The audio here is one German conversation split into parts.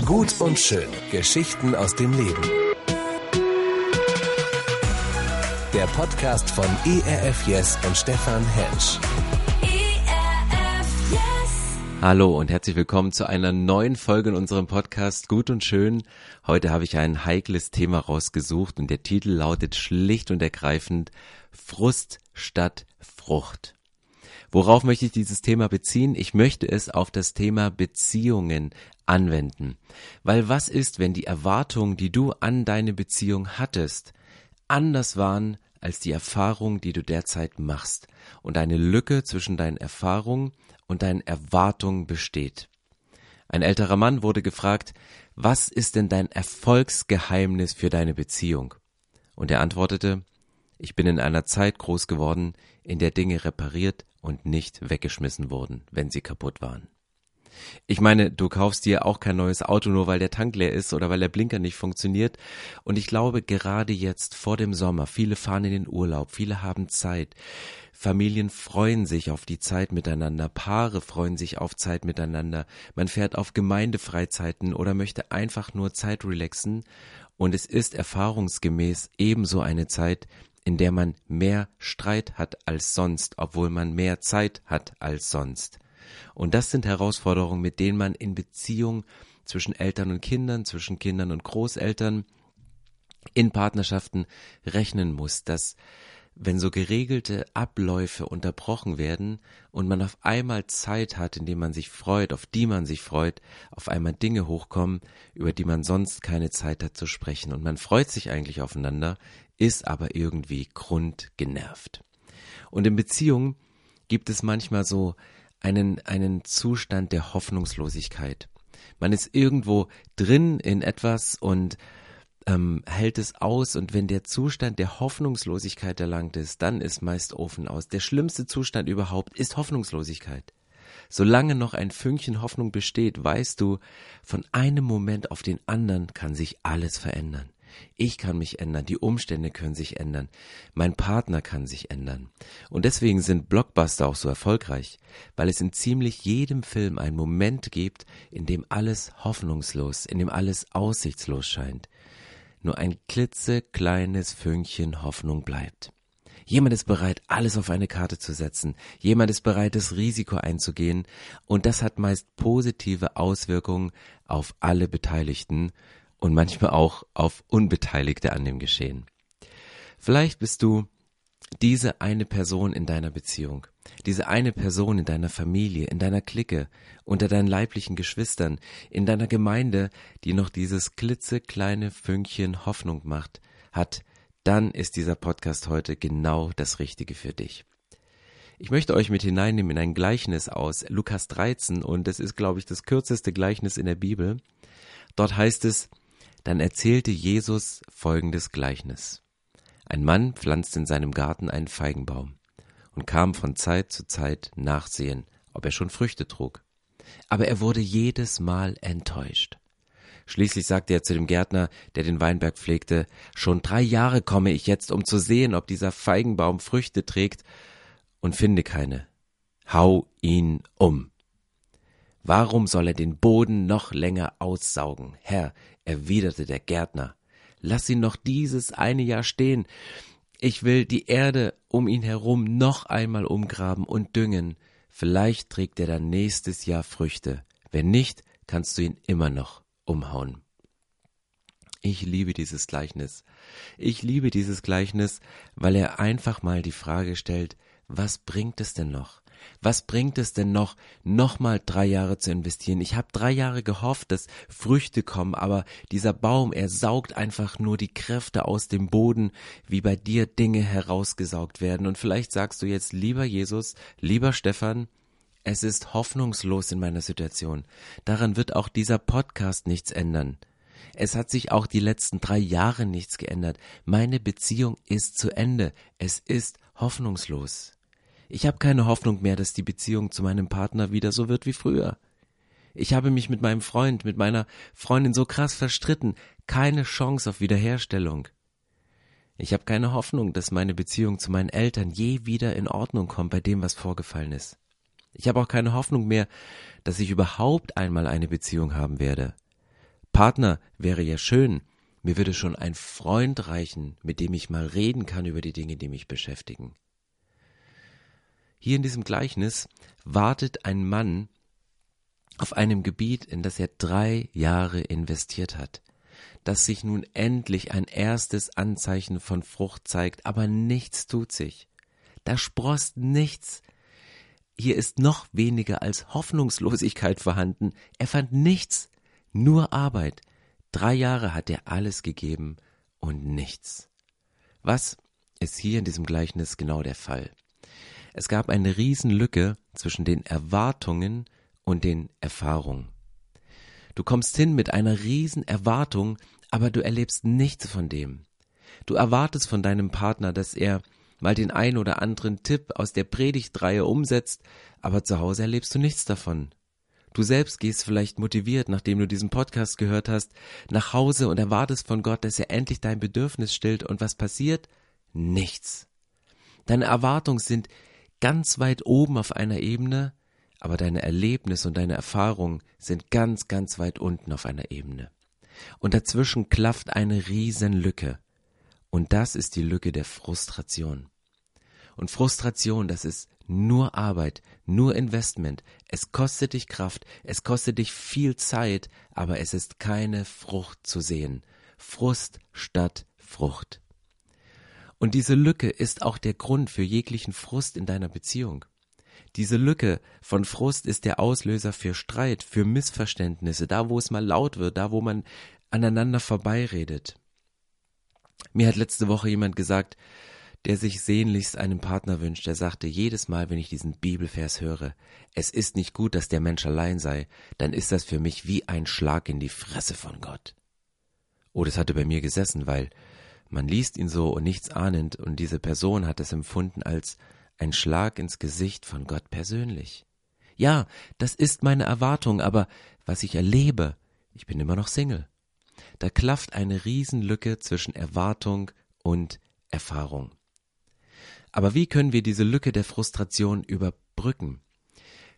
Gut und schön. Geschichten aus dem Leben. Der Podcast von ERF Yes und Stefan Hensch. ERF Yes. Hallo und herzlich willkommen zu einer neuen Folge in unserem Podcast Gut und Schön. Heute habe ich ein heikles Thema rausgesucht und der Titel lautet schlicht und ergreifend Frust statt Frucht. Worauf möchte ich dieses Thema beziehen? Ich möchte es auf das Thema Beziehungen anwenden. Weil was ist, wenn die Erwartungen, die du an deine Beziehung hattest, anders waren als die Erfahrung, die du derzeit machst und eine Lücke zwischen deinen Erfahrungen und deinen Erwartungen besteht? Ein älterer Mann wurde gefragt, was ist denn dein Erfolgsgeheimnis für deine Beziehung? Und er antwortete, ich bin in einer Zeit groß geworden, in der Dinge repariert und nicht weggeschmissen wurden, wenn sie kaputt waren. Ich meine, du kaufst dir auch kein neues Auto nur weil der Tank leer ist oder weil der Blinker nicht funktioniert. Und ich glaube, gerade jetzt vor dem Sommer, viele fahren in den Urlaub, viele haben Zeit. Familien freuen sich auf die Zeit miteinander, Paare freuen sich auf Zeit miteinander. Man fährt auf Gemeindefreizeiten oder möchte einfach nur Zeit relaxen. Und es ist erfahrungsgemäß ebenso eine Zeit, in der man mehr Streit hat als sonst, obwohl man mehr Zeit hat als sonst. Und das sind Herausforderungen, mit denen man in Beziehung zwischen Eltern und Kindern, zwischen Kindern und Großeltern, in Partnerschaften rechnen muss, dass wenn so geregelte Abläufe unterbrochen werden und man auf einmal Zeit hat, in dem man sich freut, auf die man sich freut, auf einmal Dinge hochkommen, über die man sonst keine Zeit hat zu sprechen und man freut sich eigentlich aufeinander, ist aber irgendwie grundgenervt. Und in Beziehungen gibt es manchmal so einen, einen Zustand der Hoffnungslosigkeit. Man ist irgendwo drin in etwas und ähm, hält es aus und wenn der Zustand der Hoffnungslosigkeit erlangt ist, dann ist meist Ofen aus. Der schlimmste Zustand überhaupt ist Hoffnungslosigkeit. Solange noch ein Fünkchen Hoffnung besteht, weißt du, von einem Moment auf den anderen kann sich alles verändern. Ich kann mich ändern, die Umstände können sich ändern, mein Partner kann sich ändern. Und deswegen sind Blockbuster auch so erfolgreich, weil es in ziemlich jedem Film einen Moment gibt, in dem alles hoffnungslos, in dem alles aussichtslos scheint. Nur ein klitzekleines Fünkchen Hoffnung bleibt. Jemand ist bereit, alles auf eine Karte zu setzen. Jemand ist bereit, das Risiko einzugehen. Und das hat meist positive Auswirkungen auf alle Beteiligten und manchmal auch auf Unbeteiligte an dem Geschehen. Vielleicht bist du diese eine Person in deiner Beziehung, diese eine Person in deiner Familie, in deiner Clique, unter deinen leiblichen Geschwistern, in deiner Gemeinde, die noch dieses klitzekleine Fünkchen Hoffnung macht, hat, dann ist dieser Podcast heute genau das Richtige für dich. Ich möchte euch mit hineinnehmen in ein Gleichnis aus Lukas 13 und es ist, glaube ich, das kürzeste Gleichnis in der Bibel. Dort heißt es, dann erzählte Jesus folgendes Gleichnis. Ein Mann pflanzte in seinem Garten einen Feigenbaum und kam von Zeit zu Zeit nachsehen, ob er schon Früchte trug. Aber er wurde jedes Mal enttäuscht. Schließlich sagte er zu dem Gärtner, der den Weinberg pflegte, schon drei Jahre komme ich jetzt, um zu sehen, ob dieser Feigenbaum Früchte trägt, und finde keine. Hau ihn um. Warum soll er den Boden noch länger aussaugen? Herr, erwiderte der Gärtner, lass ihn noch dieses eine Jahr stehen. Ich will die Erde um ihn herum noch einmal umgraben und düngen. Vielleicht trägt er dann nächstes Jahr Früchte. Wenn nicht, kannst du ihn immer noch umhauen. Ich liebe dieses Gleichnis. Ich liebe dieses Gleichnis, weil er einfach mal die Frage stellt, was bringt es denn noch? Was bringt es denn noch, nochmal drei Jahre zu investieren? Ich habe drei Jahre gehofft, dass Früchte kommen, aber dieser Baum, er saugt einfach nur die Kräfte aus dem Boden, wie bei dir Dinge herausgesaugt werden. Und vielleicht sagst du jetzt, lieber Jesus, lieber Stefan, es ist hoffnungslos in meiner Situation. Daran wird auch dieser Podcast nichts ändern. Es hat sich auch die letzten drei Jahre nichts geändert. Meine Beziehung ist zu Ende. Es ist hoffnungslos. Ich habe keine Hoffnung mehr, dass die Beziehung zu meinem Partner wieder so wird wie früher. Ich habe mich mit meinem Freund, mit meiner Freundin so krass verstritten, keine Chance auf Wiederherstellung. Ich habe keine Hoffnung, dass meine Beziehung zu meinen Eltern je wieder in Ordnung kommt bei dem, was vorgefallen ist. Ich habe auch keine Hoffnung mehr, dass ich überhaupt einmal eine Beziehung haben werde. Partner wäre ja schön. Mir würde schon ein Freund reichen, mit dem ich mal reden kann über die Dinge, die mich beschäftigen. Hier in diesem Gleichnis wartet ein Mann auf einem Gebiet, in das er drei Jahre investiert hat, dass sich nun endlich ein erstes Anzeichen von Frucht zeigt, aber nichts tut sich. Da sprost nichts. Hier ist noch weniger als Hoffnungslosigkeit vorhanden. Er fand nichts, nur Arbeit. Drei Jahre hat er alles gegeben und nichts. Was ist hier in diesem Gleichnis genau der Fall? Es gab eine Riesenlücke zwischen den Erwartungen und den Erfahrungen. Du kommst hin mit einer riesen Erwartung, aber du erlebst nichts von dem. Du erwartest von deinem Partner, dass er mal den ein oder anderen Tipp aus der Predigtreihe umsetzt, aber zu Hause erlebst du nichts davon. Du selbst gehst vielleicht motiviert, nachdem du diesen Podcast gehört hast, nach Hause und erwartest von Gott, dass er endlich dein Bedürfnis stillt und was passiert? Nichts. Deine Erwartungen sind ganz weit oben auf einer Ebene, aber deine Erlebnisse und deine Erfahrungen sind ganz, ganz weit unten auf einer Ebene. Und dazwischen klafft eine Riesenlücke. Und das ist die Lücke der Frustration. Und Frustration, das ist nur Arbeit, nur Investment. Es kostet dich Kraft, es kostet dich viel Zeit, aber es ist keine Frucht zu sehen. Frust statt Frucht. Und diese Lücke ist auch der Grund für jeglichen Frust in deiner Beziehung. Diese Lücke von Frust ist der Auslöser für Streit, für Missverständnisse, da wo es mal laut wird, da wo man aneinander vorbeiredet. Mir hat letzte Woche jemand gesagt, der sich sehnlichst einen Partner wünscht, der sagte jedes Mal, wenn ich diesen Bibelvers höre, es ist nicht gut, dass der Mensch allein sei, dann ist das für mich wie ein Schlag in die Fresse von Gott. Oh, das hatte bei mir gesessen, weil man liest ihn so und nichts ahnend und diese Person hat es empfunden als ein Schlag ins Gesicht von Gott persönlich. Ja, das ist meine Erwartung, aber was ich erlebe, ich bin immer noch Single. Da klafft eine Riesenlücke zwischen Erwartung und Erfahrung. Aber wie können wir diese Lücke der Frustration überbrücken?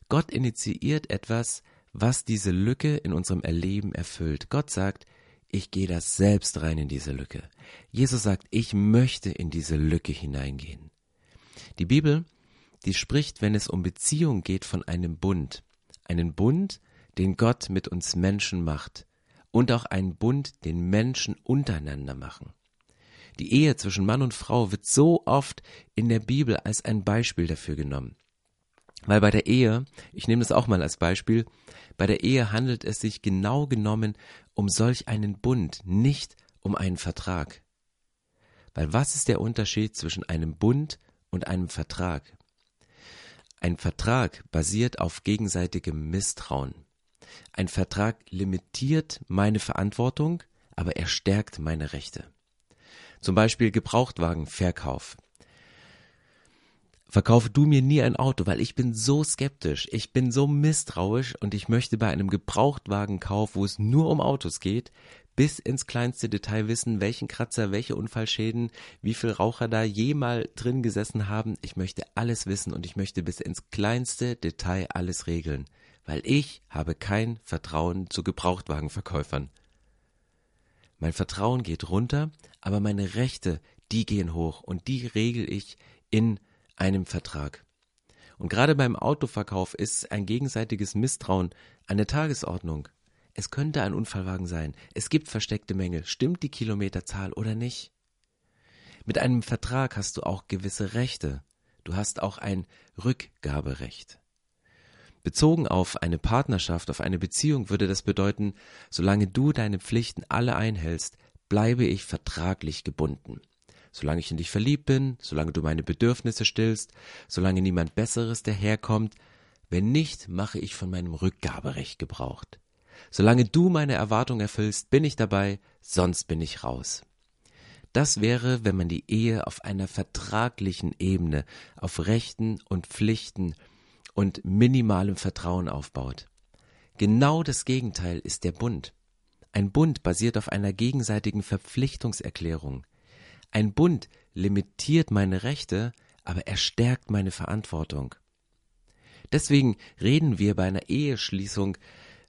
Gott initiiert etwas, was diese Lücke in unserem Erleben erfüllt. Gott sagt, ich gehe das selbst rein in diese Lücke. Jesus sagt, ich möchte in diese Lücke hineingehen. Die Bibel, die spricht, wenn es um Beziehung geht, von einem Bund. Einen Bund, den Gott mit uns Menschen macht. Und auch einen Bund, den Menschen untereinander machen. Die Ehe zwischen Mann und Frau wird so oft in der Bibel als ein Beispiel dafür genommen. Weil bei der Ehe, ich nehme das auch mal als Beispiel, bei der Ehe handelt es sich genau genommen um solch einen Bund, nicht um einen Vertrag. Weil was ist der Unterschied zwischen einem Bund und einem Vertrag? Ein Vertrag basiert auf gegenseitigem Misstrauen. Ein Vertrag limitiert meine Verantwortung, aber er stärkt meine Rechte. Zum Beispiel Gebrauchtwagenverkauf. Verkaufe du mir nie ein Auto, weil ich bin so skeptisch, ich bin so misstrauisch und ich möchte bei einem Gebrauchtwagenkauf, wo es nur um Autos geht, bis ins kleinste Detail wissen, welchen Kratzer, welche Unfallschäden, wie viel Raucher da jemals drin gesessen haben. Ich möchte alles wissen und ich möchte bis ins kleinste Detail alles regeln, weil ich habe kein Vertrauen zu Gebrauchtwagenverkäufern. Mein Vertrauen geht runter, aber meine Rechte, die gehen hoch und die regel ich in einem Vertrag. Und gerade beim Autoverkauf ist ein gegenseitiges Misstrauen an der Tagesordnung. Es könnte ein Unfallwagen sein. Es gibt versteckte Mängel. Stimmt die Kilometerzahl oder nicht? Mit einem Vertrag hast du auch gewisse Rechte. Du hast auch ein Rückgaberecht. Bezogen auf eine Partnerschaft, auf eine Beziehung würde das bedeuten, solange du deine Pflichten alle einhältst, bleibe ich vertraglich gebunden. Solange ich in dich verliebt bin, solange du meine Bedürfnisse stillst, solange niemand Besseres daherkommt, wenn nicht, mache ich von meinem Rückgaberecht Gebrauch. Solange du meine Erwartung erfüllst, bin ich dabei, sonst bin ich raus. Das wäre, wenn man die Ehe auf einer vertraglichen Ebene, auf Rechten und Pflichten und minimalem Vertrauen aufbaut. Genau das Gegenteil ist der Bund. Ein Bund basiert auf einer gegenseitigen Verpflichtungserklärung. Ein Bund limitiert meine Rechte, aber er stärkt meine Verantwortung. Deswegen reden wir bei einer Eheschließung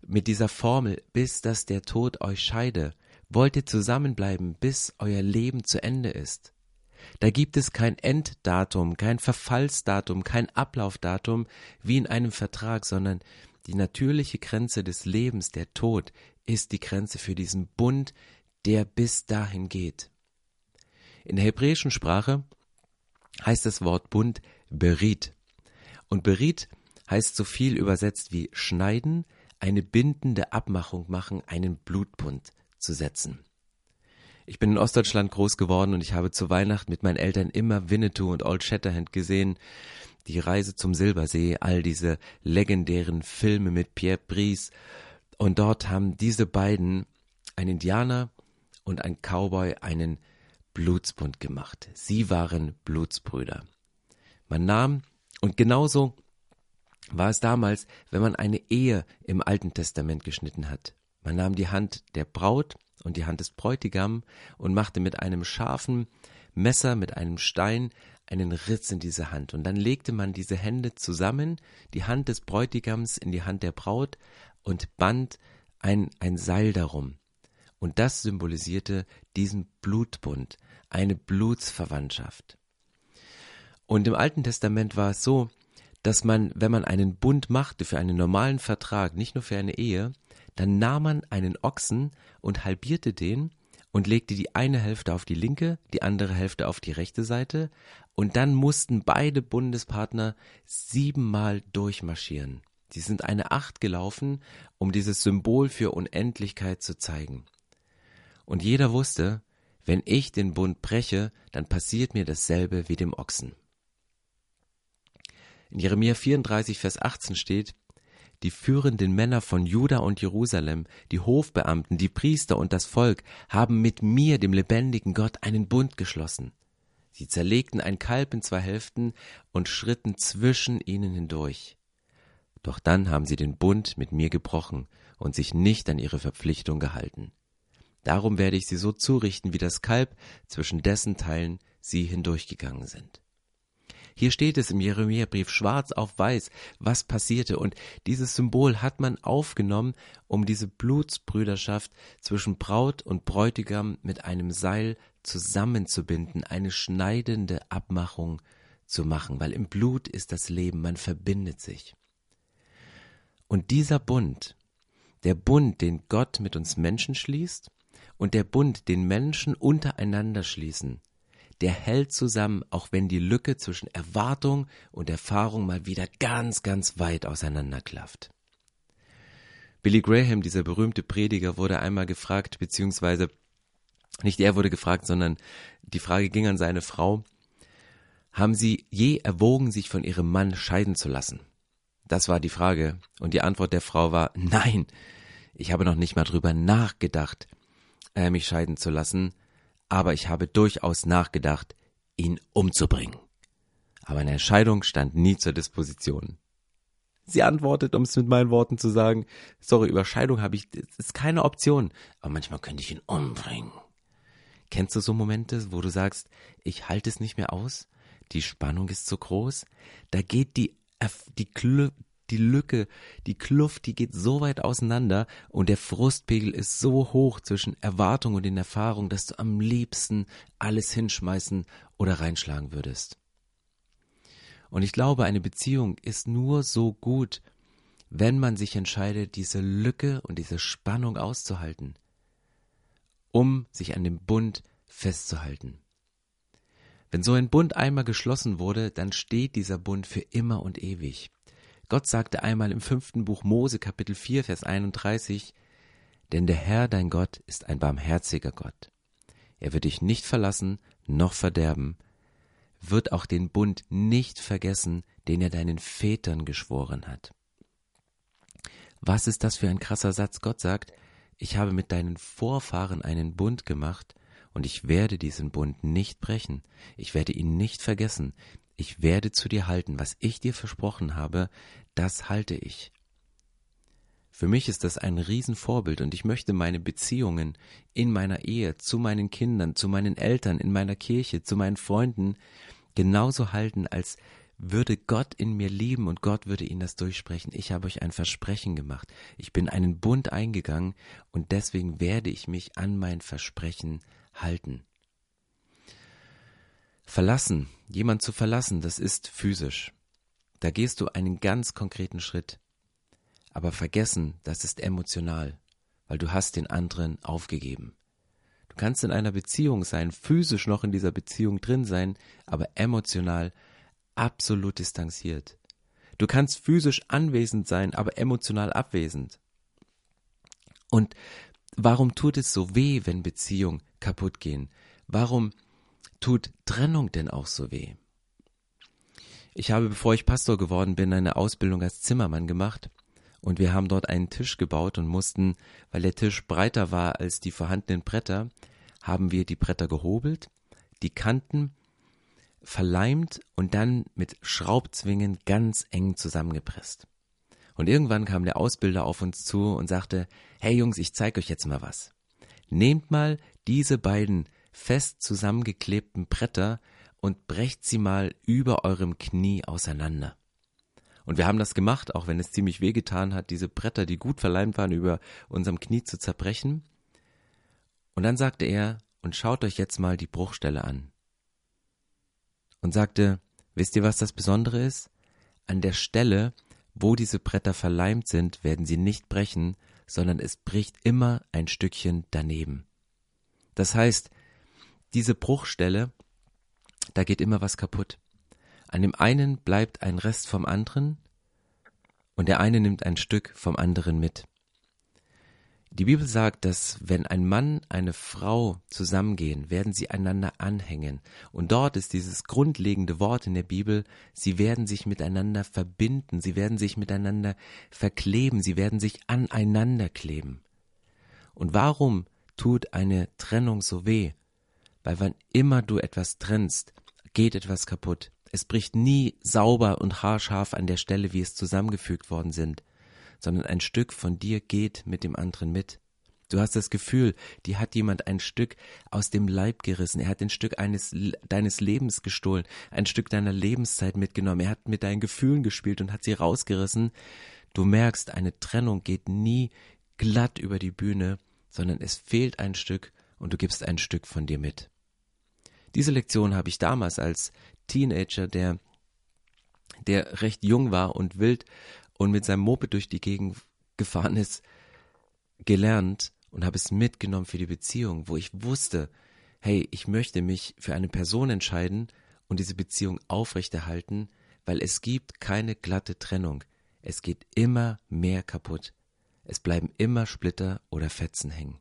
mit dieser Formel, bis dass der Tod euch scheide, wollt ihr zusammenbleiben, bis euer Leben zu Ende ist. Da gibt es kein Enddatum, kein Verfallsdatum, kein Ablaufdatum wie in einem Vertrag, sondern die natürliche Grenze des Lebens, der Tod, ist die Grenze für diesen Bund, der bis dahin geht. In der hebräischen Sprache heißt das Wort Bund Berit. Und Berit heißt so viel übersetzt wie schneiden, eine bindende Abmachung machen, einen Blutbund zu setzen. Ich bin in Ostdeutschland groß geworden und ich habe zu Weihnachten mit meinen Eltern immer Winnetou und Old Shatterhand gesehen. Die Reise zum Silbersee, all diese legendären Filme mit Pierre Brice. Und dort haben diese beiden, ein Indianer und ein Cowboy, einen Blutsbund gemacht. Sie waren Blutsbrüder. Man nahm, und genauso war es damals, wenn man eine Ehe im Alten Testament geschnitten hat. Man nahm die Hand der Braut und die Hand des Bräutigam und machte mit einem scharfen Messer, mit einem Stein einen Ritz in diese Hand. Und dann legte man diese Hände zusammen, die Hand des Bräutigams in die Hand der Braut und band ein, ein Seil darum. Und das symbolisierte diesen Blutbund, eine Blutsverwandtschaft. Und im Alten Testament war es so, dass man, wenn man einen Bund machte für einen normalen Vertrag, nicht nur für eine Ehe, dann nahm man einen Ochsen und halbierte den und legte die eine Hälfte auf die linke, die andere Hälfte auf die rechte Seite, und dann mussten beide Bundespartner siebenmal durchmarschieren. Sie sind eine Acht gelaufen, um dieses Symbol für Unendlichkeit zu zeigen. Und jeder wusste, wenn ich den Bund breche, dann passiert mir dasselbe wie dem Ochsen. In Jeremia 34, Vers 18 steht, die führenden Männer von Juda und Jerusalem, die Hofbeamten, die Priester und das Volk haben mit mir, dem lebendigen Gott, einen Bund geschlossen. Sie zerlegten ein Kalb in zwei Hälften und schritten zwischen ihnen hindurch. Doch dann haben sie den Bund mit mir gebrochen und sich nicht an ihre Verpflichtung gehalten. Darum werde ich sie so zurichten wie das Kalb, zwischen dessen Teilen sie hindurchgegangen sind. Hier steht es im Jeremia-Brief schwarz auf weiß, was passierte. Und dieses Symbol hat man aufgenommen, um diese Blutsbrüderschaft zwischen Braut und Bräutigam mit einem Seil zusammenzubinden, eine schneidende Abmachung zu machen, weil im Blut ist das Leben, man verbindet sich. Und dieser Bund, der Bund, den Gott mit uns Menschen schließt, und der Bund, den Menschen untereinander schließen, der hält zusammen, auch wenn die Lücke zwischen Erwartung und Erfahrung mal wieder ganz, ganz weit auseinanderklafft. Billy Graham, dieser berühmte Prediger, wurde einmal gefragt, beziehungsweise nicht er wurde gefragt, sondern die Frage ging an seine Frau, haben Sie je erwogen, sich von Ihrem Mann scheiden zu lassen? Das war die Frage, und die Antwort der Frau war Nein, ich habe noch nicht mal drüber nachgedacht, äh, mich scheiden zu lassen, aber ich habe durchaus nachgedacht, ihn umzubringen. Aber eine Entscheidung stand nie zur Disposition. Sie antwortet, um es mit meinen Worten zu sagen, sorry, Überscheidung habe ich, das ist keine Option, aber manchmal könnte ich ihn umbringen. Kennst du so Momente, wo du sagst, ich halte es nicht mehr aus, die Spannung ist zu groß, da geht die, die, die Lücke, die Kluft, die geht so weit auseinander und der Frustpegel ist so hoch zwischen Erwartung und den Erfahrungen, dass du am liebsten alles hinschmeißen oder reinschlagen würdest. Und ich glaube, eine Beziehung ist nur so gut, wenn man sich entscheidet, diese Lücke und diese Spannung auszuhalten, um sich an dem Bund festzuhalten. Wenn so ein Bund einmal geschlossen wurde, dann steht dieser Bund für immer und ewig. Gott sagte einmal im fünften Buch Mose Kapitel 4 Vers 31, denn der Herr dein Gott ist ein barmherziger Gott. Er wird dich nicht verlassen noch verderben, wird auch den Bund nicht vergessen, den er deinen Vätern geschworen hat. Was ist das für ein krasser Satz? Gott sagt, ich habe mit deinen Vorfahren einen Bund gemacht, und ich werde diesen Bund nicht brechen, ich werde ihn nicht vergessen, ich werde zu dir halten, was ich dir versprochen habe, das halte ich. Für mich ist das ein Riesenvorbild und ich möchte meine Beziehungen in meiner Ehe, zu meinen Kindern, zu meinen Eltern, in meiner Kirche, zu meinen Freunden genauso halten, als würde Gott in mir lieben und Gott würde ihnen das durchsprechen. Ich habe euch ein Versprechen gemacht. Ich bin einen Bund eingegangen und deswegen werde ich mich an mein Versprechen halten. Verlassen, jemand zu verlassen, das ist physisch. Da gehst du einen ganz konkreten Schritt. Aber vergessen, das ist emotional, weil du hast den anderen aufgegeben. Du kannst in einer Beziehung sein, physisch noch in dieser Beziehung drin sein, aber emotional absolut distanziert. Du kannst physisch anwesend sein, aber emotional abwesend. Und warum tut es so weh, wenn Beziehungen kaputt gehen? Warum tut Trennung denn auch so weh? Ich habe, bevor ich Pastor geworden bin, eine Ausbildung als Zimmermann gemacht und wir haben dort einen Tisch gebaut und mussten, weil der Tisch breiter war als die vorhandenen Bretter, haben wir die Bretter gehobelt, die Kanten verleimt und dann mit Schraubzwingen ganz eng zusammengepresst. Und irgendwann kam der Ausbilder auf uns zu und sagte, hey Jungs, ich zeige euch jetzt mal was. Nehmt mal diese beiden fest zusammengeklebten Bretter und brecht sie mal über eurem Knie auseinander. Und wir haben das gemacht, auch wenn es ziemlich wehgetan hat, diese Bretter, die gut verleimt waren, über unserem Knie zu zerbrechen. Und dann sagte er, und schaut euch jetzt mal die Bruchstelle an und sagte, wisst ihr, was das Besondere ist? An der Stelle, wo diese Bretter verleimt sind, werden sie nicht brechen, sondern es bricht immer ein Stückchen daneben. Das heißt, diese Bruchstelle, da geht immer was kaputt. An dem einen bleibt ein Rest vom anderen und der eine nimmt ein Stück vom anderen mit. Die Bibel sagt, dass wenn ein Mann, eine Frau zusammengehen, werden sie einander anhängen. Und dort ist dieses grundlegende Wort in der Bibel, sie werden sich miteinander verbinden, sie werden sich miteinander verkleben, sie werden sich aneinander kleben. Und warum tut eine Trennung so weh? Weil wann immer du etwas trennst, geht etwas kaputt. Es bricht nie sauber und haarscharf an der Stelle, wie es zusammengefügt worden sind sondern ein Stück von dir geht mit dem anderen mit. Du hast das Gefühl, die hat jemand ein Stück aus dem Leib gerissen. Er hat ein Stück eines, deines Lebens gestohlen, ein Stück deiner Lebenszeit mitgenommen. Er hat mit deinen Gefühlen gespielt und hat sie rausgerissen. Du merkst, eine Trennung geht nie glatt über die Bühne, sondern es fehlt ein Stück und du gibst ein Stück von dir mit. Diese Lektion habe ich damals als Teenager, der, der recht jung war und wild und mit seinem Moped durch die Gegend gefahren ist, gelernt und habe es mitgenommen für die Beziehung, wo ich wusste, hey, ich möchte mich für eine Person entscheiden und diese Beziehung aufrechterhalten, weil es gibt keine glatte Trennung. Es geht immer mehr kaputt. Es bleiben immer Splitter oder Fetzen hängen.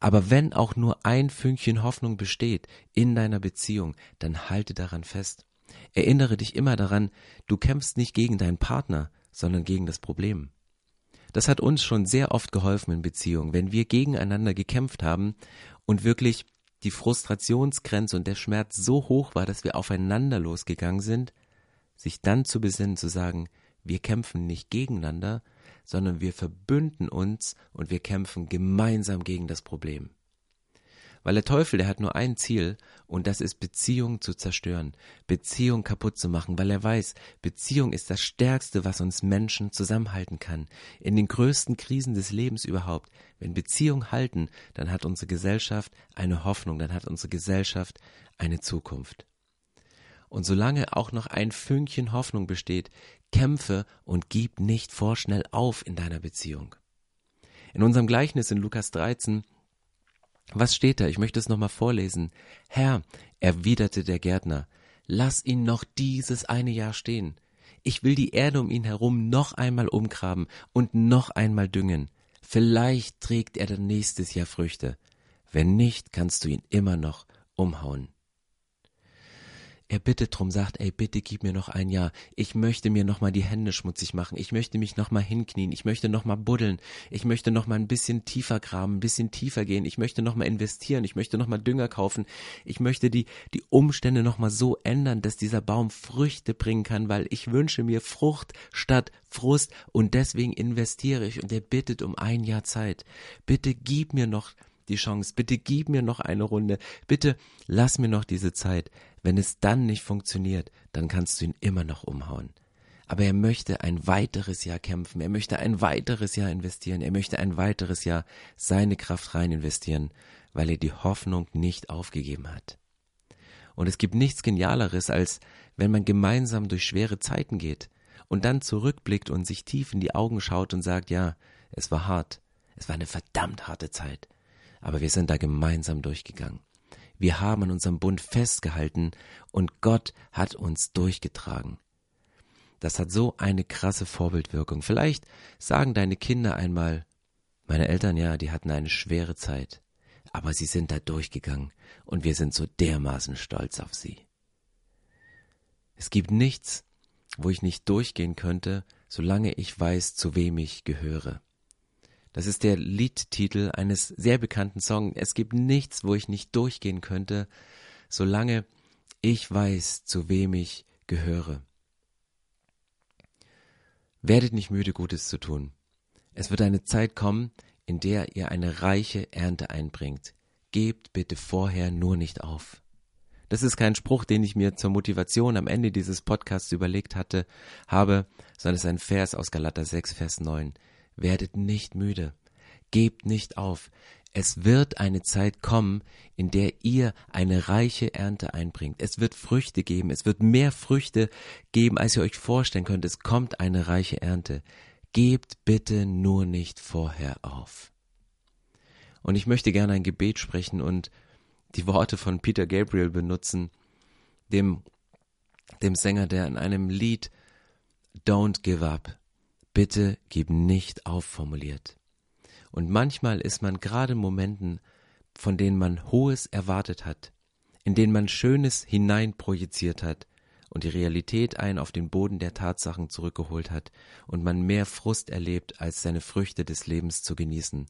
Aber wenn auch nur ein Fünkchen Hoffnung besteht in deiner Beziehung, dann halte daran fest. Erinnere dich immer daran, du kämpfst nicht gegen deinen Partner, sondern gegen das Problem. Das hat uns schon sehr oft geholfen in Beziehungen, wenn wir gegeneinander gekämpft haben und wirklich die Frustrationsgrenze und der Schmerz so hoch war, dass wir aufeinander losgegangen sind, sich dann zu besinnen, zu sagen, wir kämpfen nicht gegeneinander, sondern wir verbünden uns und wir kämpfen gemeinsam gegen das Problem. Weil der Teufel, der hat nur ein Ziel und das ist Beziehung zu zerstören, Beziehung kaputt zu machen, weil er weiß, Beziehung ist das Stärkste, was uns Menschen zusammenhalten kann. In den größten Krisen des Lebens überhaupt. Wenn Beziehungen halten, dann hat unsere Gesellschaft eine Hoffnung, dann hat unsere Gesellschaft eine Zukunft. Und solange auch noch ein Fünkchen Hoffnung besteht, kämpfe und gib nicht vorschnell auf in deiner Beziehung. In unserem Gleichnis in Lukas 13 was steht da? Ich möchte es nochmal vorlesen. Herr, erwiderte der Gärtner, lass ihn noch dieses eine Jahr stehen. Ich will die Erde um ihn herum noch einmal umgraben und noch einmal düngen. Vielleicht trägt er dann nächstes Jahr Früchte. Wenn nicht, kannst du ihn immer noch umhauen er bittet drum, sagt, ey, bitte gib mir noch ein Jahr. Ich möchte mir noch mal die Hände schmutzig machen. Ich möchte mich noch mal hinknien. Ich möchte noch mal buddeln. Ich möchte noch mal ein bisschen tiefer graben, ein bisschen tiefer gehen. Ich möchte noch mal investieren. Ich möchte noch mal Dünger kaufen. Ich möchte die, die Umstände noch mal so ändern, dass dieser Baum Früchte bringen kann, weil ich wünsche mir Frucht statt Frust und deswegen investiere ich und er bittet um ein Jahr Zeit. Bitte gib mir noch die Chance. Bitte gib mir noch eine Runde. Bitte lass mir noch diese Zeit. Wenn es dann nicht funktioniert, dann kannst du ihn immer noch umhauen. Aber er möchte ein weiteres Jahr kämpfen, er möchte ein weiteres Jahr investieren, er möchte ein weiteres Jahr seine Kraft rein investieren, weil er die Hoffnung nicht aufgegeben hat. Und es gibt nichts Genialeres, als wenn man gemeinsam durch schwere Zeiten geht und dann zurückblickt und sich tief in die Augen schaut und sagt, ja, es war hart, es war eine verdammt harte Zeit, aber wir sind da gemeinsam durchgegangen. Wir haben an unserem Bund festgehalten und Gott hat uns durchgetragen. Das hat so eine krasse Vorbildwirkung. Vielleicht sagen deine Kinder einmal, meine Eltern ja, die hatten eine schwere Zeit, aber sie sind da durchgegangen und wir sind so dermaßen stolz auf sie. Es gibt nichts, wo ich nicht durchgehen könnte, solange ich weiß, zu wem ich gehöre. Das ist der Liedtitel eines sehr bekannten Songs. Es gibt nichts, wo ich nicht durchgehen könnte, solange ich weiß, zu wem ich gehöre. Werdet nicht müde, Gutes zu tun. Es wird eine Zeit kommen, in der ihr eine reiche Ernte einbringt. Gebt bitte vorher nur nicht auf. Das ist kein Spruch, den ich mir zur Motivation am Ende dieses Podcasts überlegt hatte, habe, sondern es ist ein Vers aus Galater 6, Vers 9. Werdet nicht müde. Gebt nicht auf. Es wird eine Zeit kommen, in der ihr eine reiche Ernte einbringt. Es wird Früchte geben. Es wird mehr Früchte geben, als ihr euch vorstellen könnt. Es kommt eine reiche Ernte. Gebt bitte nur nicht vorher auf. Und ich möchte gerne ein Gebet sprechen und die Worte von Peter Gabriel benutzen, dem, dem Sänger, der in einem Lied Don't give up, bitte gib nicht auf formuliert. Und manchmal ist man gerade in Momenten, von denen man Hohes erwartet hat, in denen man Schönes hineinprojiziert hat und die Realität ein auf den Boden der Tatsachen zurückgeholt hat und man mehr Frust erlebt, als seine Früchte des Lebens zu genießen.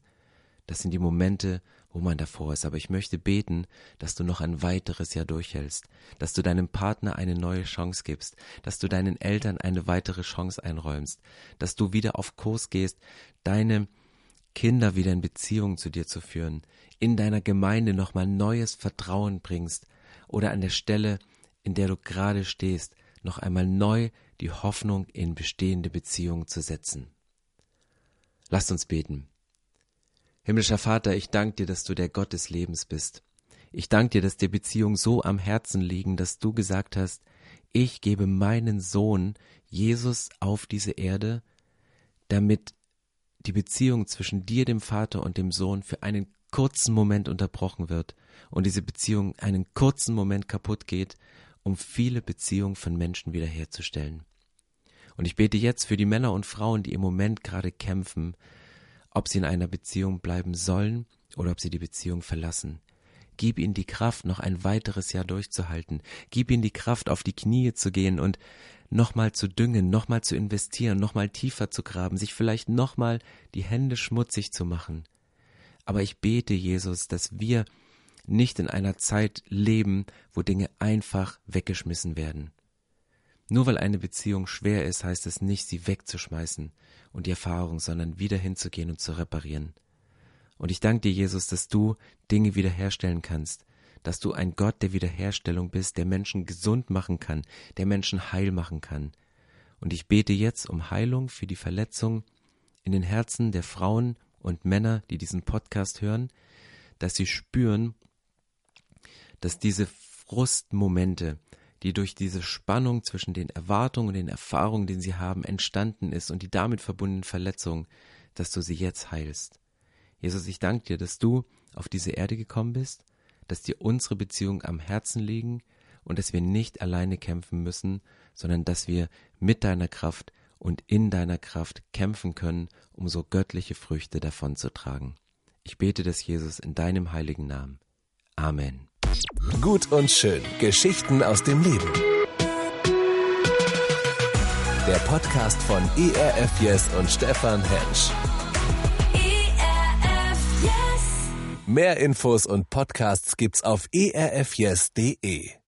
Das sind die Momente, wo man davor ist. Aber ich möchte beten, dass du noch ein weiteres Jahr durchhältst, dass du deinem Partner eine neue Chance gibst, dass du deinen Eltern eine weitere Chance einräumst, dass du wieder auf Kurs gehst, deine Kinder wieder in Beziehung zu dir zu führen, in deiner Gemeinde nochmal neues Vertrauen bringst oder an der Stelle, in der du gerade stehst, noch einmal neu die Hoffnung in bestehende Beziehungen zu setzen. Lasst uns beten. Himmlischer Vater, ich danke dir, dass du der Gott des Lebens bist. Ich danke dir, dass dir Beziehungen so am Herzen liegen, dass du gesagt hast, ich gebe meinen Sohn Jesus auf diese Erde, damit die Beziehung zwischen dir, dem Vater und dem Sohn für einen kurzen Moment unterbrochen wird und diese Beziehung einen kurzen Moment kaputt geht, um viele Beziehungen von Menschen wiederherzustellen. Und ich bete jetzt für die Männer und Frauen, die im Moment gerade kämpfen, ob sie in einer Beziehung bleiben sollen oder ob sie die Beziehung verlassen. Gib ihnen die Kraft, noch ein weiteres Jahr durchzuhalten. Gib ihnen die Kraft, auf die Knie zu gehen und nochmal zu düngen, nochmal zu investieren, nochmal tiefer zu graben, sich vielleicht nochmal die Hände schmutzig zu machen. Aber ich bete, Jesus, dass wir nicht in einer Zeit leben, wo Dinge einfach weggeschmissen werden. Nur weil eine Beziehung schwer ist, heißt es nicht, sie wegzuschmeißen und die Erfahrung, sondern wieder hinzugehen und zu reparieren. Und ich danke dir, Jesus, dass du Dinge wiederherstellen kannst, dass du ein Gott der Wiederherstellung bist, der Menschen gesund machen kann, der Menschen heil machen kann. Und ich bete jetzt um Heilung für die Verletzung in den Herzen der Frauen und Männer, die diesen Podcast hören, dass sie spüren, dass diese Frustmomente, die durch diese Spannung zwischen den Erwartungen und den Erfahrungen, die sie haben, entstanden ist und die damit verbundenen Verletzungen, dass du sie jetzt heilst. Jesus, ich danke dir, dass du auf diese Erde gekommen bist, dass dir unsere Beziehungen am Herzen liegen und dass wir nicht alleine kämpfen müssen, sondern dass wir mit deiner Kraft und in deiner Kraft kämpfen können, um so göttliche Früchte davon zu tragen. Ich bete das, Jesus, in deinem heiligen Namen. Amen. Gut und schön. Geschichten aus dem Leben. Der Podcast von ERF Yes und Stefan Hensch. ERF Yes. Mehr Infos und Podcasts gibt's auf erfyes.de.